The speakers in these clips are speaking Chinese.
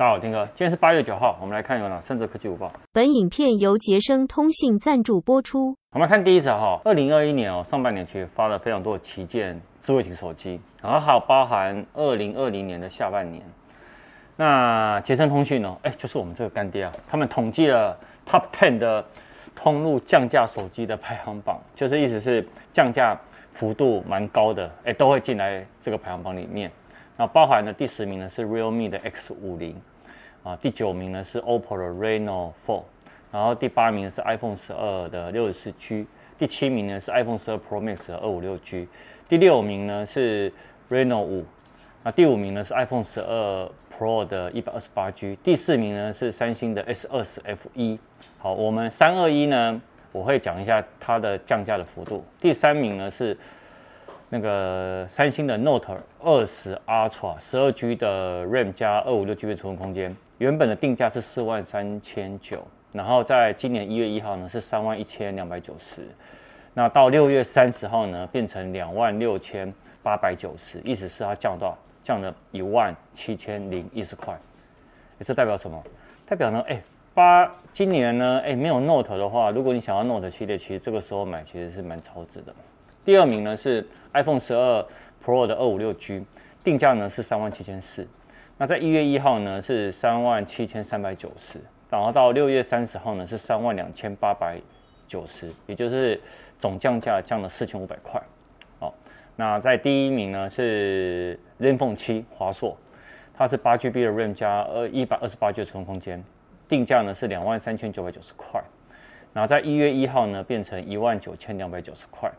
大家好，丁哥，今天是八月九号，我们来看有哪三则科技午报。本影片由杰生通信赞助播出。我们来看第一则哈，二零二一年哦，上半年其实发了非常多的旗舰智慧型手机，然后还有包含二零二零年的下半年。那杰生通讯呢，哎，就是我们这个干爹啊，他们统计了 Top Ten 的通路降价手机的排行榜，就是意思是降价幅度蛮高的，哎，都会进来这个排行榜里面。那包含的第十名呢是 Realme 的 X 五零。啊，第九名呢是 OPPO 的 Reno 4，然后第八名是 iPhone 十二的六十四 G，第七名呢是 iPhone 十二 Pro Max 的二五六 G，第六名呢是 Reno 五，那第五名呢是 iPhone 十二 Pro 的一百二十八 G，第四名呢是三星的 S 二十 F 一。好，我们三二一呢，我会讲一下它的降价的幅度。第三名呢是。那个三星的 Note 二十 Ultra 十二 G 的 RAM 加二五六 G 的储存空间，原本的定价是四万三千九，然后在今年一月一号呢是三万一千两百九十，那到六月三十号呢变成两万六千八百九十，意思是它降到降了一万七千零一十块，也是代表什么？代表呢？哎，八今年呢？哎，没有 Note 的话，如果你想要 Note 系列，其实这个时候买其实是蛮超值的。第二名呢是 iPhone 十二 Pro 的二五六 G，定价呢是三万七千四。那在一月一号呢是三万七千三百九十，然后到六月三十号呢是三万两千八百九十，也就是总降价降了四千五百块。好，那在第一名呢是 ZenFone 七华硕，它是八 GB 的 RAM 加二一百二十八 G 的储存空间，定价呢是两万三千九百九十块。然后在一月一号呢变成一万九千两百九十块。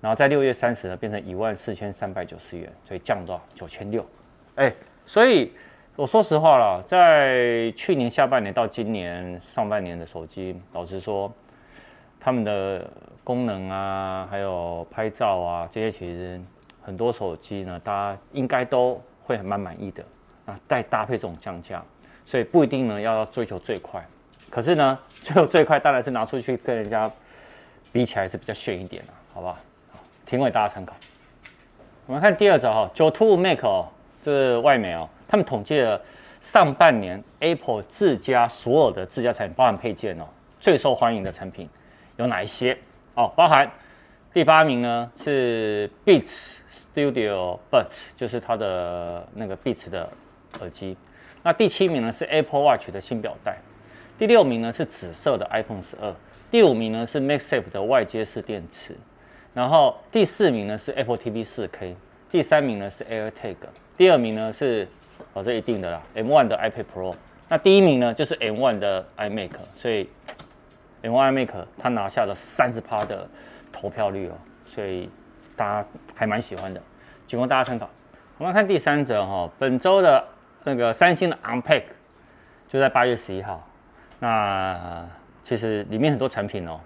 然后在六月三十呢，变成一万四千三百九十元，所以降到九千六。哎，所以我说实话了，在去年下半年到今年上半年的手机，老实说，他们的功能啊，还有拍照啊，这些其实很多手机呢，大家应该都会很蛮满意的啊。再搭配这种降价，所以不一定呢要追求最快，可是呢，追求最快当然是拿出去跟人家比起来是比较炫一点的，好不好？提供给大家参考。我们看第二则哈，九 to Mac 哦，这是外媒哦，他们统计了上半年 Apple 自家所有的自家产品，包含配件哦，最受欢迎的产品有哪一些哦？包含第八名呢是 Beats Studio Buds，就是它的那个 Beats 的耳机。那第七名呢是 Apple Watch 的新表带。第六名呢是紫色的 iPhone 十二。第五名呢是 m a x s a f e 的外接式电池。然后第四名呢是 Apple TV 4K，第三名呢是 AirTag，第二名呢是哦，这一定的啦，M1 的 iPad Pro，那第一名呢就是 M1 的 iMac，所以 M1 iMac 它拿下了三十趴的投票率哦，所以大家还蛮喜欢的，仅供大家参考。我们来看第三则哈、哦，本周的那个三星的 Unpack 就在八月十一号，那其实里面很多产品哦。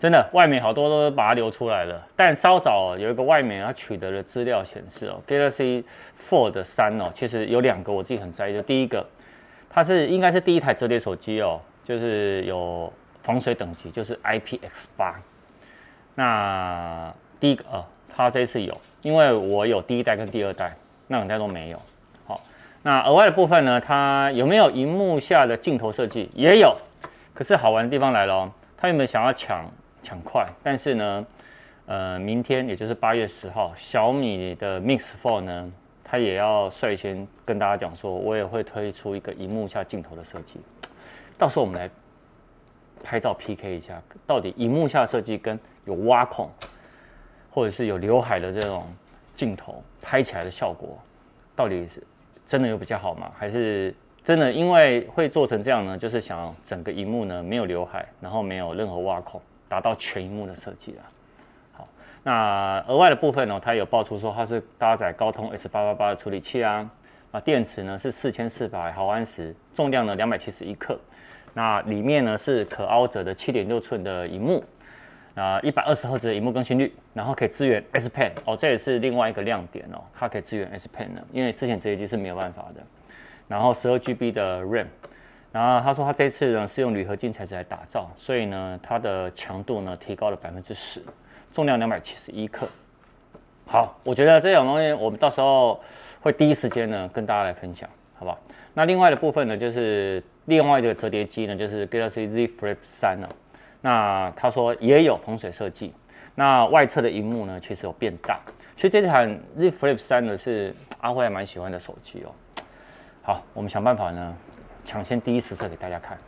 真的，外媒好多都把它流出来了。但稍早有一个外媒它取得的资料显示哦，Galaxy Fold 三哦，其实有两个我自己很在意的。第一个，它是应该是第一台折叠手机哦，就是有防水等级，就是 IPX 八。那第一个哦，它这次有，因为我有第一代跟第二代，那两代都没有。好，那额外的部分呢，它有没有荧幕下的镜头设计？也有。可是好玩的地方来了哦，它有没有想要抢？抢快，但是呢，呃，明天也就是八月十号，小米的 Mix Fold 呢，它也要率先跟大家讲说，我也会推出一个荧幕下镜头的设计。到时候我们来拍照 PK 一下，到底荧幕下设计跟有挖孔或者是有刘海的这种镜头拍起来的效果，到底是真的有比较好吗？还是真的因为会做成这样呢？就是想整个荧幕呢没有刘海，然后没有任何挖孔。达到全萤幕的设计了。好，那额外的部分呢，它有爆出说它是搭载高通 S 八八八的处理器啊，啊，电池呢是四千四百毫安时，重量呢两百七十一克，那里面呢是可凹折的七点六寸的萤幕，啊，一百二十赫兹的萤幕更新率，然后可以支援 S Pen 哦，这也是另外一个亮点哦，它可以支援 S Pen 的，因为之前这些机是没有办法的，然后十二 GB 的 RAM。然后他说他这次呢是用铝合金材质来打造，所以呢它的强度呢提高了百分之十，重量两百七十一克。好，我觉得这种东西我们到时候会第一时间呢跟大家来分享，好不好？那另外的部分呢，就是另外的折叠机呢，就是 Galaxy Z Flip 三了。那他说也有防水设计。那外侧的荧幕呢，其实有变大。其实这台 Z Flip 三呢，是阿辉还蛮喜欢的手机哦。好，我们想办法呢，抢先第一次测给大家看。